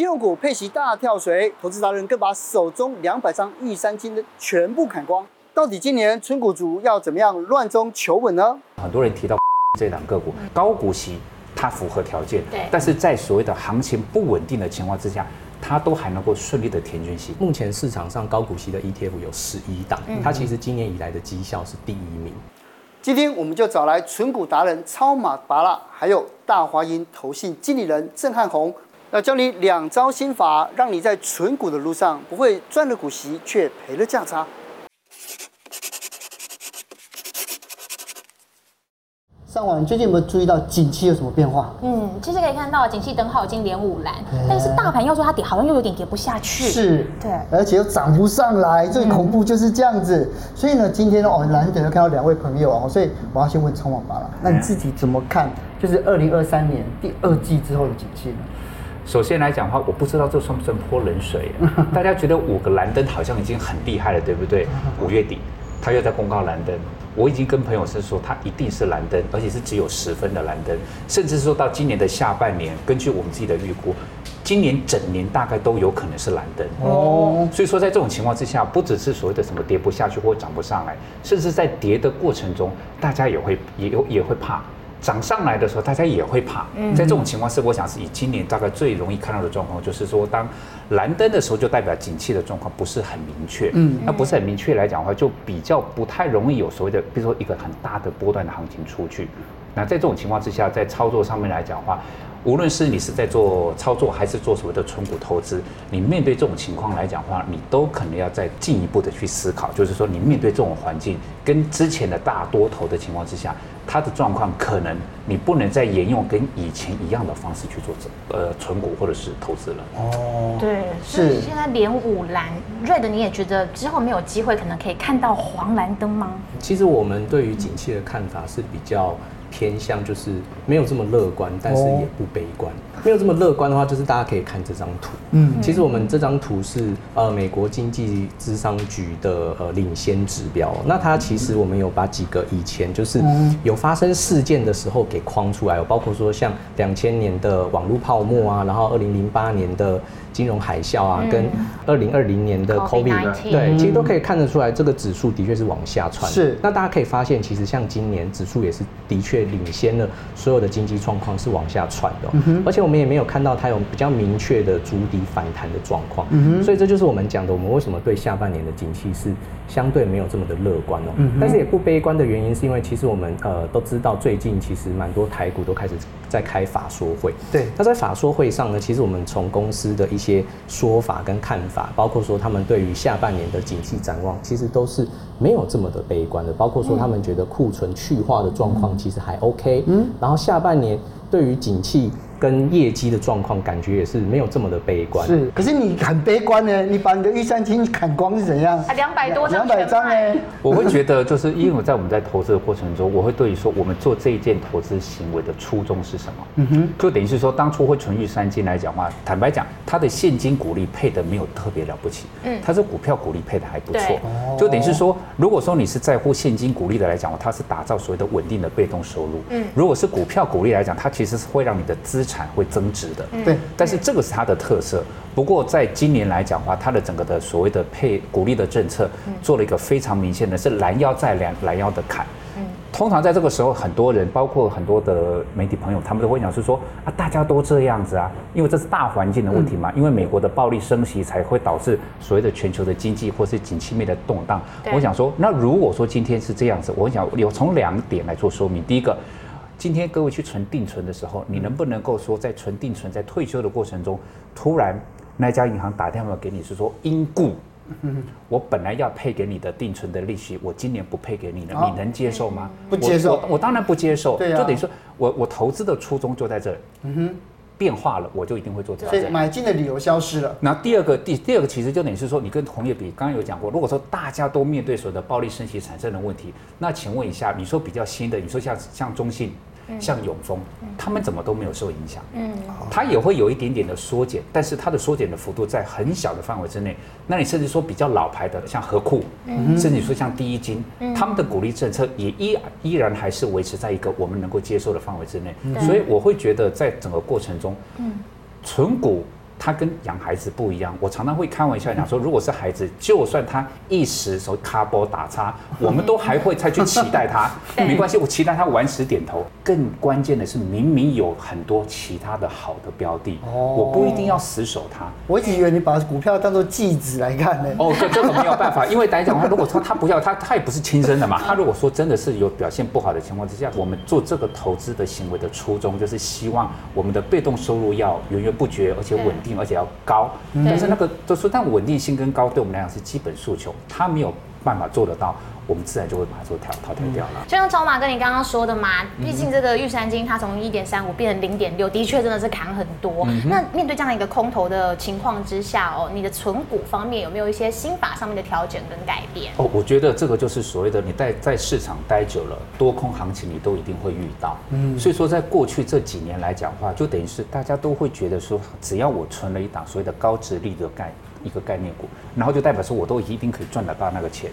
金融股配息大跳水，投资达人更把手中两百张玉山金的全部砍光。到底今年存股族要怎么样乱中求稳呢？很多人提到 这档个股高股息，它符合条件，对，但是在所谓的行情不稳定的情况之下，它都还能够顺利的填均息。目前市场上高股息的 ETF 有十一档，它其实今年以来的绩效是第一名。今天我们就找来纯股达人超马拔拉，还有大华银投信经理人郑汉红，要教你两招心法，让你在存股的路上不会赚了股息却赔了价差。上网最近有没有注意到景气有什么变化？嗯，其实可以看到景气灯号已经连五蓝，但是大盘要说它跌，好像又有点跌不下去。是，对，而且又涨不上来，最恐怖就是这样子。嗯、所以呢，今天哦，难得看到两位朋友哦，所以我要先问超马芭乐，那你自己怎么看？就是二零二三年第二季之后的景气呢？首先来讲的话，我不知道这算不算泼冷水。大家觉得五个蓝灯好像已经很厉害了，对不对？五月底他又在公告蓝灯。我已经跟朋友是说，他一定是蓝灯，而且是只有十分的蓝灯，甚至说到今年的下半年，根据我们自己的预估，今年整年大概都有可能是蓝灯哦。所以说，在这种情况之下，不只是所谓的什么跌不下去或涨不上来，甚至在跌的过程中，大家也会也有也会怕。涨上来的时候，大家也会怕。在这种情况是，我想是以今年大概最容易看到的状况，就是说，当蓝灯的时候，就代表景气的状况不是很明确。嗯，那不是很明确来讲的话，就比较不太容易有所谓的，比如说一个很大的波段的行情出去。那在这种情况之下，在操作上面来讲的话，无论是你是在做操作，还是做所谓的存股投资，你面对这种情况来讲的话，你都可能要再进一步的去思考，就是说你面对这种环境，跟之前的大多头的情况之下。它的状况可能你不能再沿用跟以前一样的方式去做这呃存股或者是投资了哦，对，是现在连五蓝，瑞的你也觉得之后没有机会可能可以看到黄蓝灯吗？其实我们对于景气的看法是比较。偏向就是没有这么乐观，但是也不悲观。没有这么乐观的话，就是大家可以看这张图。嗯，其实我们这张图是呃美国经济智商局的呃领先指标。那它其实我们有把几个以前就是有发生事件的时候给框出来，有包括说像两千年的网络泡沫啊，然后二零零八年的。金融海啸啊，跟二零二零年的 COVID，对，其实都可以看得出来，这个指数的确是往下窜。是，那大家可以发现，其实像今年指数也是的确领先了所有的经济状况是往下窜的，嗯，而且我们也没有看到它有比较明确的筑底反弹的状况。嗯，所以这就是我们讲的，我们为什么对下半年的景气是相对没有这么的乐观哦。嗯，但是也不悲观的原因是因为其实我们呃都知道，最近其实蛮多台股都开始在开法说会。对，那在法说会上呢，其实我们从公司的一些些说法跟看法，包括说他们对于下半年的景气展望，其实都是没有这么的悲观的。包括说他们觉得库存去化的状况其实还 OK，嗯，然后下半年对于景气。跟业绩的状况感觉也是没有这么的悲观。是，可是你很悲观呢？你把你的预算金砍光是怎样？啊，两百多张，两百张呢！我会觉得，就是因为我在我们在投资的过程中，我会对于说，我们做这一件投资行为的初衷是什么？嗯哼，就等于是说，当初会存预算金来讲的话，坦白讲，它的现金股利配的没有特别了不起，嗯，它是股票股利配的还不错，就等于是说，如果说你是在乎现金股利的来讲，它是打造所谓的稳定的被动收入，嗯，如果是股票股利来讲，它其实是会让你的资产会增值的。对，但是这个是它的特色。不过在今年来讲的话，它的整个的所谓的配鼓励的政策，做了一个非常明显的是拦腰再拦拦腰的砍。通常在这个时候，很多人包括很多的媒体朋友，他们都会讲是说啊，大家都这样子啊，因为这是大环境的问题嘛。因为美国的暴力升级才会导致所谓的全球的经济或是景气面的动荡。我想说，那如果说今天是这样子，我想有从两点来做说明。第一个。今天各位去存定存的时候，你能不能够说在存定存在退休的过程中，突然那家银行打电话给你是说因故，我本来要配给你的定存的利息，我今年不配给你了，你能接受吗？不接受，我，当然不接受。对啊，就等于说我我投资的初衷就在这里。嗯哼。变化了，我就一定会做这样。所以买进的理由消失了。那第二个，第第二个其实就等于是说，你跟同业比，刚刚有讲过，如果说大家都面对所有的暴力升息产生的问题，那请问一下，你说比较新的，你说像像中信。像永丰，他们怎么都没有受影响。嗯，它也会有一点点的缩减，但是它的缩减的幅度在很小的范围之内。那你甚至说比较老牌的，像和库，嗯，甚至说像第一金，他们的鼓励政策也依依然还是维持在一个我们能够接受的范围之内。所以我会觉得，在整个过程中，嗯，存股他跟养孩子不一样。我常常会开玩笑讲说，如果是孩子，就算他一时手卡波打叉，我们都还会再去期待他，没关系，我期待他晚时点头。更关键的是，明明有很多其他的好的标的，哦我不一定要死守它。我一直以为你把股票当做继子来看呢。哦，这这个没有办法，因为来讲的话，如果说他不要他，他也不是亲生的嘛。他如果说真的是有表现不好的情况之下，我们做这个投资的行为的初衷就是希望我们的被动收入要源源不绝，而且稳定，而且要高。但是那个就是，但稳定性跟高对我们来讲是基本诉求，它没有办法做得到。我们自然就会把它做淘淘汰掉了。就像超马跟你刚刚说的嘛，毕竟这个玉山金它从一点三五变成零点六，的确真的是砍很多。那面对这样一个空头的情况之下哦，你的存股方面有没有一些心法上面的调整跟改变？哦，我觉得这个就是所谓的你在在市场待久了，多空行情你都一定会遇到。嗯，所以说在过去这几年来讲的话，就等于是大家都会觉得说，只要我存了一档所谓的高值利的概一个概念股，然后就代表说我都一定可以赚得到那个钱。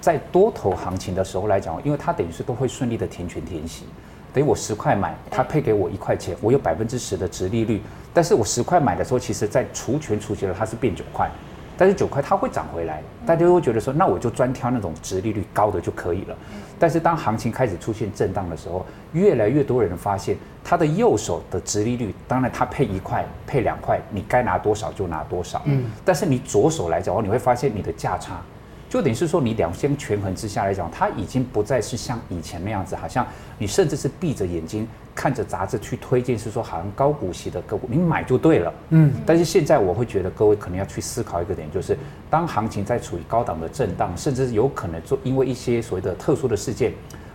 在多头行情的时候来讲，因为它等于是都会顺利的填权填息，等于我十块买，它配给我一块钱，我有百分之十的值利率。但是我十块买的时候，其实在除权除息了，它是变九块，但是九块它会涨回来，大家会觉得说，那我就专挑那种殖利率高的就可以了。但是当行情开始出现震荡的时候，越来越多人发现，他的右手的殖利率，当然他配一块配两块，你该拿多少就拿多少，嗯，但是你左手来讲，你会发现你的价差。就等于是说，你两相权衡之下来讲，它已经不再是像以前那样子，好像你甚至是闭着眼睛看着杂志去推荐，是说好像高股息的个股，你买就对了。嗯。但是现在我会觉得，各位可能要去思考一个点，就是当行情在处于高档的震荡，甚至有可能做因为一些所谓的特殊的事件，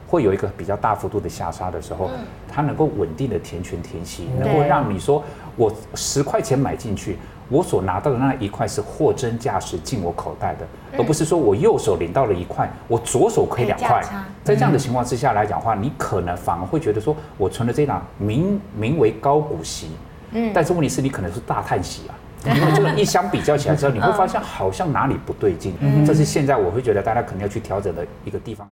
会有一个比较大幅度的下杀的时候，它能够稳定的填权填息，能够让你说我十块钱买进去。我所拿到的那一块是货真价实进我口袋的，而不是说我右手领到了一块，我左手亏两块。在这样的情况之下来讲的话，你可能反而会觉得说，我存了这档名名为高股息，嗯，但是问题是你可能是大叹息啊，因为这个一相比较起来之后，你会发现好像哪里不对劲，这是现在我会觉得大家可能要去调整的一个地方。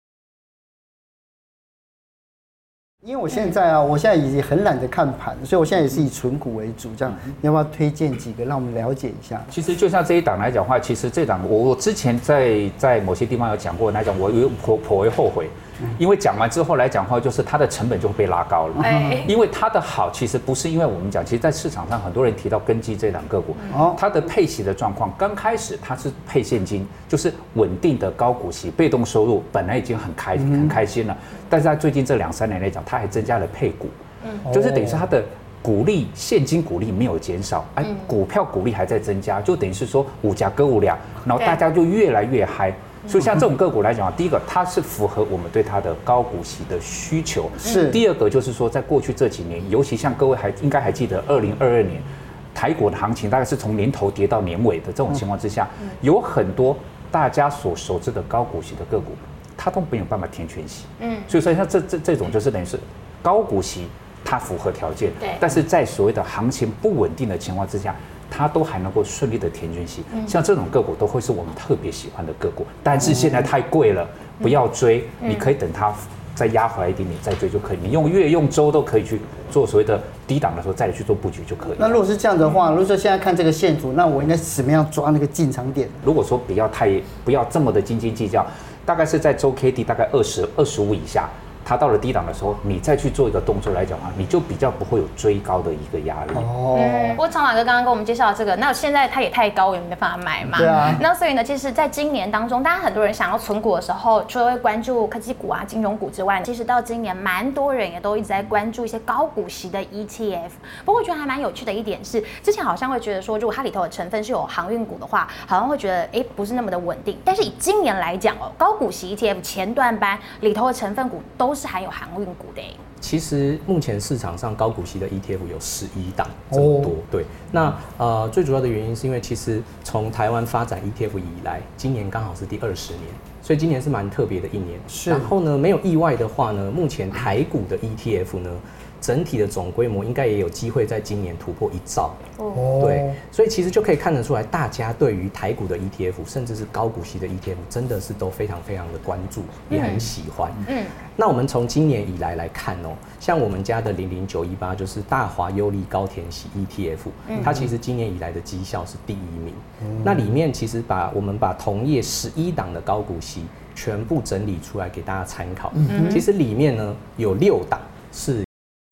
因为我现在啊，我现在已经很懒得看盘，所以我现在也是以存股为主。这样，你要不要推荐几个让我们了解一下？其实就像这一档来讲的话，其实这档我我之前在在某些地方有讲过来讲，我有颇颇为后悔。因为讲完之后来讲的话，就是它的成本就会被拉高了。因为它的好，其实不是因为我们讲，其实，在市场上很多人提到根基这档个股，它的配息的状况，刚开始它是配现金，就是稳定的高股息，被动收入本来已经很开很开心了。但是在最近这两三年来讲，它还增加了配股，就是等于是它的股利现金股利没有减少，哎，股票股利还在增加，就等于是说五家歌五两，然后大家就越来越嗨。所以像这种个股来讲啊，第一个它是符合我们对它的高股息的需求，是。第二个就是说，在过去这几年，尤其像各位还应该还记得，二零二二年台股的行情大概是从年头跌到年尾的这种情况之下，有很多大家所熟知的高股息的个股，它都没有办法填全息。嗯。所以说像这这这种就是等于是高股息，它符合条件，对。但是在所谓的行情不稳定的情况之下。它都还能够顺利的填均息，像这种个股都会是我们特别喜欢的个股，但是现在太贵了，不要追，你可以等它再压回来一点点再追就可以，你用月用周都可以去做所谓的低档的时候再去做布局就可以。那如果是这样的话，如果说现在看这个线图，那我应该怎么样抓那个进场点？如果说不要太不要这么的斤斤计较，大概是在周 K D 大概二十二十五以下。它到了低档的时候，你再去做一个动作来讲话，你就比较不会有追高的一个压力。哦。不过长马哥刚刚跟我们介绍这个，那现在它也太高，也没办法买嘛。对啊。那所以呢，其实在今年当中，大家很多人想要存股的时候，除了会关注科技股啊、金融股之外，其实到今年蛮多人也都一直在关注一些高股息的 ETF。不过我觉得还蛮有趣的一点是，之前好像会觉得说，如果它里头的成分是有航运股的话，好像会觉得哎、欸、不是那么的稳定。但是以今年来讲哦，高股息 ETF 前段班里头的成分股都。都是含有航运股的。其实目前市场上高股息的 ETF 有十一档这么多。对，那呃最主要的原因是因为其实从台湾发展 ETF 以来，今年刚好是第二十年，所以今年是蛮特别的一年。是。然后呢，没有意外的话呢，目前台股的 ETF 呢，整体的总规模应该也有机会在今年突破一兆。哦。对，所以其实就可以看得出来，大家对于台股的 ETF，甚至是高股息的 ETF，真的是都非常非常的关注，也很喜欢。嗯，那我们从今年以来来看哦，像我们家的零零九一八就是大华优利高田息 ETF，它其实今年以来的绩效是第一名。那里面其实把我们把同业十一档的高股息全部整理出来给大家参考。嗯，其实里面呢有六档是。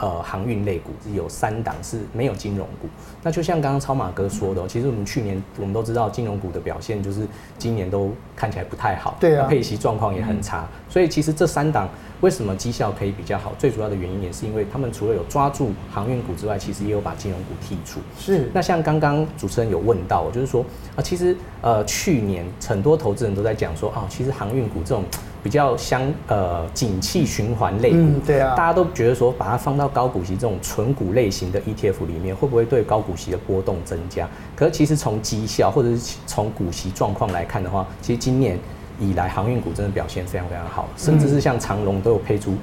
呃，航运类股有三档是没有金融股，那就像刚刚超马哥说的，其实我们去年我们都知道金融股的表现就是今年都看起来不太好，对啊，配息状况也很差，所以其实这三档为什么绩效可以比较好？最主要的原因也是因为他们除了有抓住航运股之外，其实也有把金融股剔除。是，那像刚刚主持人有问到，就是说啊，其实呃去年很多投资人都在讲说啊，其实航运股这种。比较相呃景气循环类股，嗯，对啊，大家都觉得说把它放到高股息这种纯股类型的 ETF 里面，会不会对高股息的波动增加？可是其实从绩效或者是从股息状况来看的话，其实今年以来航运股真的表现非常非常好，甚至是像长隆都有配出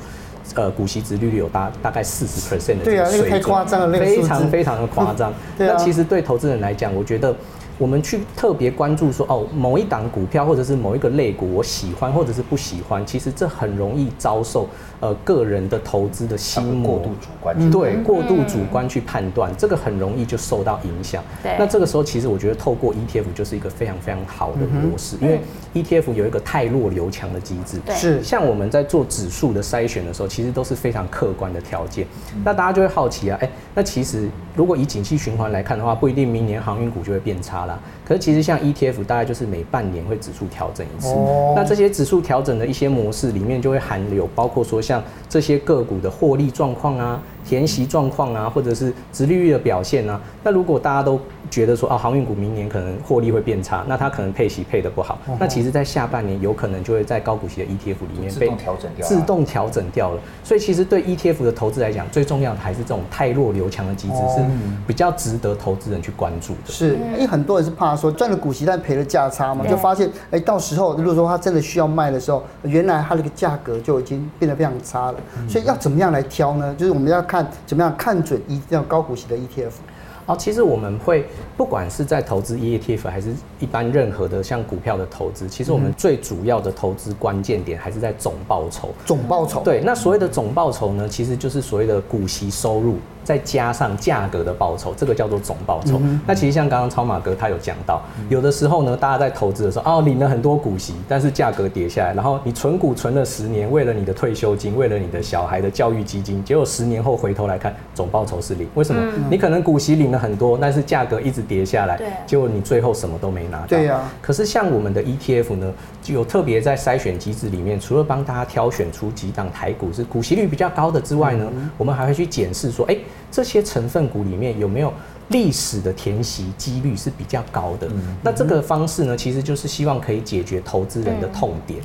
呃股息值利率有大大概四十 percent 的，对啊，那个太夸张了，非常非常的夸张。那其实对投资人来讲，我觉得。我们去特别关注说哦，某一档股票或者是某一个类股，我喜欢或者是不喜欢，其实这很容易遭受呃个人的投资的心魔，过度主观，对，过度主观去判断，这个很容易就受到影响。对，那这个时候其实我觉得透过 ETF 就是一个非常非常好的模式，因为 ETF 有一个太弱留强的机制。对，是像我们在做指数的筛选的时候，其实都是非常客观的条件。那大家就会好奇啊，哎，那其实如果以景气循环来看的话，不一定明年航运股就会变差了。可是其实像 ETF，大概就是每半年会指数调整一次。哦。那这些指数调整的一些模式里面，就会含有包括说像这些个股的获利状况啊。填息状况啊，或者是殖利率的表现啊，那如果大家都觉得说啊，航运股明年可能获利会变差，那它可能配息配的不好，那其实在下半年有可能就会在高股息的 ETF 里面被自动调整掉，自动调整掉了。所以其实对 ETF 的投资来讲，最重要的还是这种太弱留强的机制是比较值得投资人去关注的。是，因为很多人是怕说赚了股息但赔了价差嘛，就发现哎，到时候如果说他真的需要卖的时候，原来它那个价格就已经变得非常差了。所以要怎么样来挑呢？就是我们要看怎么样看。准一定要高股息的 ETF。哦，其实我们会不管是在投资 ETF 还是一般任何的像股票的投资，其实我们最主要的投资关键点还是在总报酬。总报酬。对，那所谓的总报酬呢，其实就是所谓的股息收入。再加上价格的报酬，这个叫做总报酬。嗯、那其实像刚刚超马哥他有讲到，嗯、有的时候呢，大家在投资的时候，哦，领了很多股息，但是价格跌下来，然后你存股存了十年，为了你的退休金，为了你的小孩的教育基金，结果十年后回头来看，总报酬是零。为什么？嗯、你可能股息领了很多，但是价格一直跌下来，对结果你最后什么都没拿到。对呀、啊。可是像我们的 ETF 呢，就有特别在筛选机制里面，除了帮大家挑选出几档台股是股息率比较高的之外呢，嗯、我们还会去检视说，哎、欸。这些成分股里面有没有历史的填息几率是比较高的？嗯、那这个方式呢，其实就是希望可以解决投资人的痛点。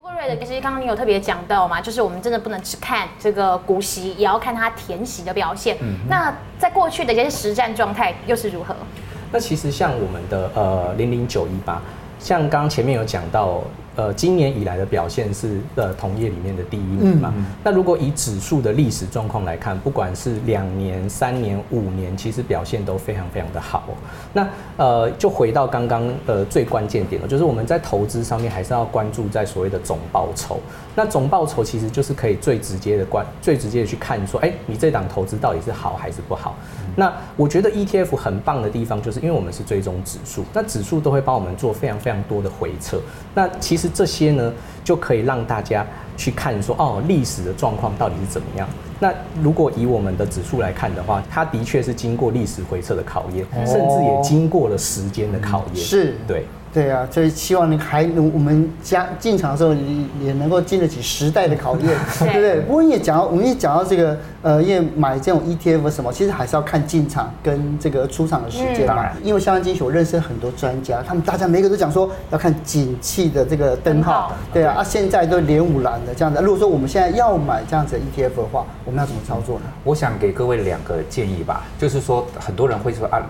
郭瑞的，其实刚刚你有特别讲到嘛，就是我们真的不能只看这个股息，也要看它填息的表现。嗯、那在过去的一些实战状态又是如何？那其实像我们的呃零零九一八，像刚刚前面有讲到。呃，今年以来的表现是呃同业里面的第一名嘛。嗯、那如果以指数的历史状况来看，不管是两年、三年、五年，其实表现都非常非常的好。那呃，就回到刚刚呃最关键点了，就是我们在投资上面还是要关注在所谓的总报酬。那总报酬其实就是可以最直接的关、最直接的去看说，哎、欸，你这档投资到底是好还是不好。嗯、那我觉得 ETF 很棒的地方，就是因为我们是追踪指数，那指数都会帮我们做非常非常多的回测。那其实这些呢，就可以让大家去看说，哦，历史的状况到底是怎么样。那如果以我们的指数来看的话，它的确是经过历史回测的考验，甚至也经过了时间的考验。是，对。对啊，所以希望你还能我们加进场的时候，也能够经得起时代的考验，对不对？不过也讲到，我们也讲到这个，呃，因为买这种 ETF 什么，其实还是要看进场跟这个出场的时间嘛。嗯、因为相关精选，我认识很多专家，他们大家每个都讲说要看景气的这个灯号。对啊，啊，现在都连五蓝的这样子。如果说我们现在要买这样子的 ETF 的话，我们要怎么操作呢？我想给各位两个建议吧，就是说很多人会说啊。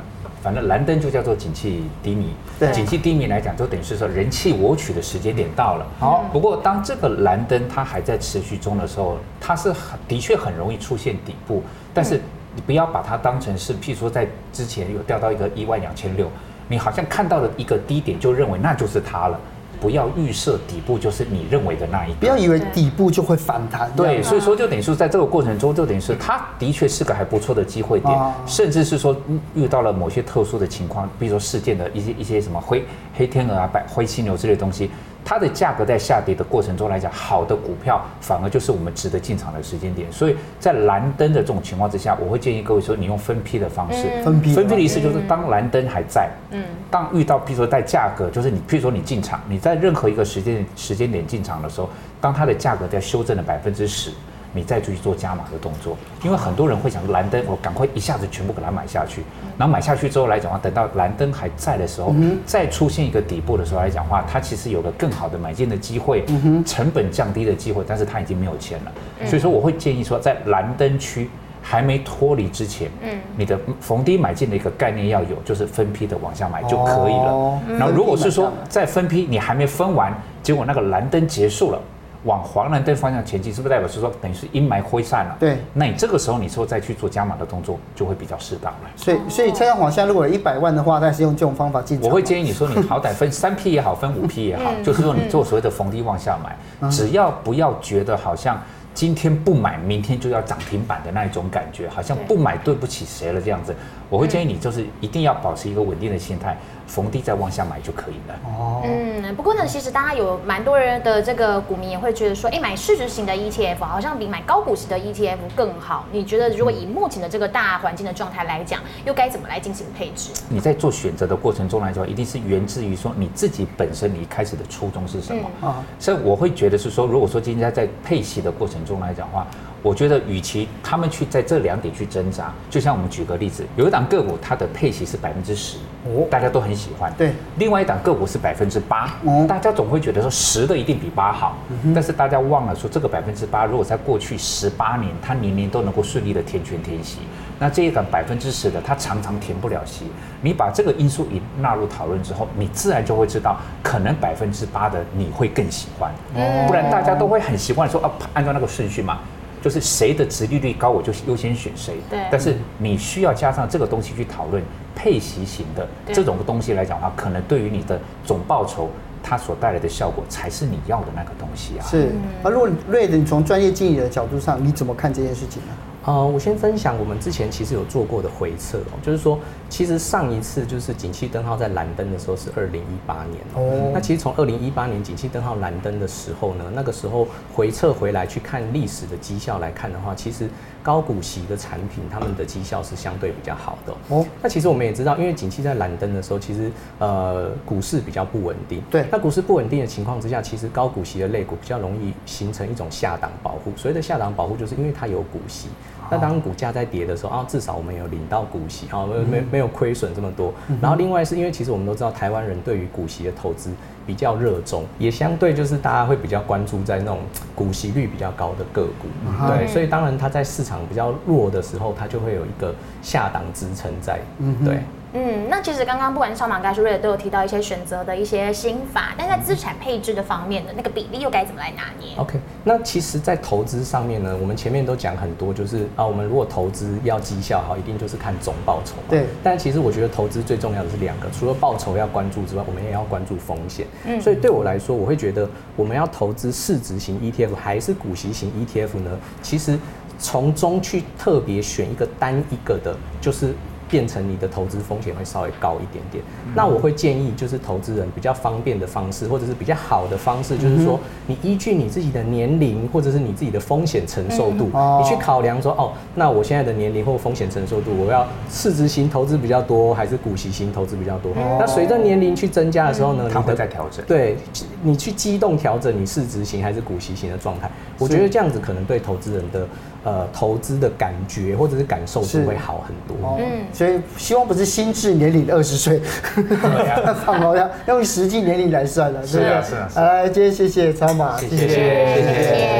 反正蓝灯就叫做景气低迷，对，景气低迷来讲，就等于是说人气我取的时间点到了。好，不过当这个蓝灯它还在持续中的时候，它是很的确很容易出现底部，但是你不要把它当成是，譬如说在之前有掉到一个一万两千六，你好像看到了一个低点就认为那就是它了。不要预设底部就是你认为的那一个，不要以为底部就会反弹。对，所以说就等于说在这个过程中，就等于是它的确是个还不错的机会点，甚至是说遇到了某些特殊的情况，比如说事件的一些一些什么灰黑天鹅啊、白灰犀牛之类的东西。它的价格在下跌的过程中来讲，好的股票反而就是我们值得进场的时间点。所以在蓝灯的这种情况之下，我会建议各位说，你用分批的方式。分批。分批的意思就是，当蓝灯还在，嗯，当遇到，比如说在价格，就是你，譬如说你进场，你在任何一个时间时间点进场的时候，当它的价格在修正了百分之十。你再继续做加码的动作，因为很多人会想蓝灯，我赶快一下子全部给它买下去，然后买下去之后来讲话，等到蓝灯还在的时候，再出现一个底部的时候来讲话，它其实有个更好的买进的机会，成本降低的机会，但是它已经没有钱了，所以说我会建议说，在蓝灯区还没脱离之前，你的逢低买进的一个概念要有，就是分批的往下买就可以了。然后如果是说在分批你还没分完，结果那个蓝灯结束了。往黄蓝灯方向前进，是不是代表是说等于是阴霾挥散了？对，那你这个时候你说再去做加码的动作，就会比较适当了。所以，所以蔡康永如果有一百万的话，他是用这种方法进场。我会建议你说，你好歹分三批也好，分五批也好，就是说你做所谓的逢低往下买，只要不要觉得好像今天不买，明天就要涨停板的那一种感觉，好像不买对不起谁了这样子。我会建议你就是一定要保持一个稳定的心态。逢低再往下买就可以了。哦，嗯，不过呢，其实大家有蛮多人的这个股民也会觉得说，哎，买市值型的 ETF 好像比买高股息的 ETF 更好。你觉得如果以目前的这个大环境的状态来讲，又该怎么来进行配置？你在做选择的过程中来讲，一定是源自于说你自己本身你一开始的初衷是什么啊？嗯，所以我会觉得是说，如果说今天在配息的过程中来讲的话。我觉得，与其他们去在这两点去挣扎，就像我们举个例子，有一档个股，它的配息是百分之十，哦，大家都很喜欢。对，另外一档个股是百分之八，大家总会觉得说十的一定比八好，但是大家忘了说，这个百分之八，如果在过去十八年，它年年都能够顺利的填权填息，那这一档百分之十的，它常常填不了息。你把这个因素一纳入讨论之后，你自然就会知道，可能百分之八的你会更喜欢，不然大家都会很习惯说啊，按照那个顺序嘛。就是谁的值利率高，我就优先选谁。对。但是你需要加上这个东西去讨论配息型的这种东西来讲的话，可能对于你的总报酬，它所带来的效果才是你要的那个东西啊。是。而如果瑞德，你从专业经理的角度上，你怎么看这件事情呢？呃，我先分享我们之前其实有做过的回测哦，就是说，其实上一次就是景气灯号在蓝灯的时候是二零一八年哦。那其实从二零一八年景气灯号蓝灯的时候呢，那个时候回测回来去看历史的绩效来看的话，其实高股息的产品他们的绩效是相对比较好的哦。那其实我们也知道，因为景气在蓝灯的时候，其实呃股市比较不稳定。对。那股市不稳定的情况之下，其实高股息的类股比较容易形成一种下档保护。所谓的下档保护，就是因为它有股息。那当股价在跌的时候啊，至少我们有领到股息啊，没没没有亏损这么多。然后另外是因为其实我们都知道，台湾人对于股息的投资比较热衷，也相对就是大家会比较关注在那种股息率比较高的个股。对，所以当然它在市场比较弱的时候，它就会有一个下档支撑在。对。嗯，那其实刚刚不管是超码还是瑞都有提到一些选择的一些心法，但在资产配置的方面的那个比例又该怎么来拿捏？OK，那其实，在投资上面呢，我们前面都讲很多，就是啊，我们如果投资要绩效好，一定就是看总报酬嘛。对。但其实我觉得投资最重要的是两个，除了报酬要关注之外，我们也要关注风险。嗯。所以对我来说，我会觉得我们要投资市值型 ETF 还是股息型 ETF 呢？其实从中去特别选一个单一个的，就是。变成你的投资风险会稍微高一点点，那我会建议就是投资人比较方便的方式，或者是比较好的方式，就是说你依据你自己的年龄或者是你自己的风险承受度，你去考量说哦，那我现在的年龄或风险承受度，我要市值型投资比较多，还是股息型投资比较多？那随着年龄去增加的时候呢，它会在调整。对，你去机动调整你市值型还是股息型的状态，我觉得这样子可能对投资人的。呃，投资的感觉或者是感受是会好很多。嗯，所以希望不是心智年龄二十岁，放 好像用实际年龄来算了，对不对？是啊，是啊。来，今天谢谢超马，谢谢，谢谢。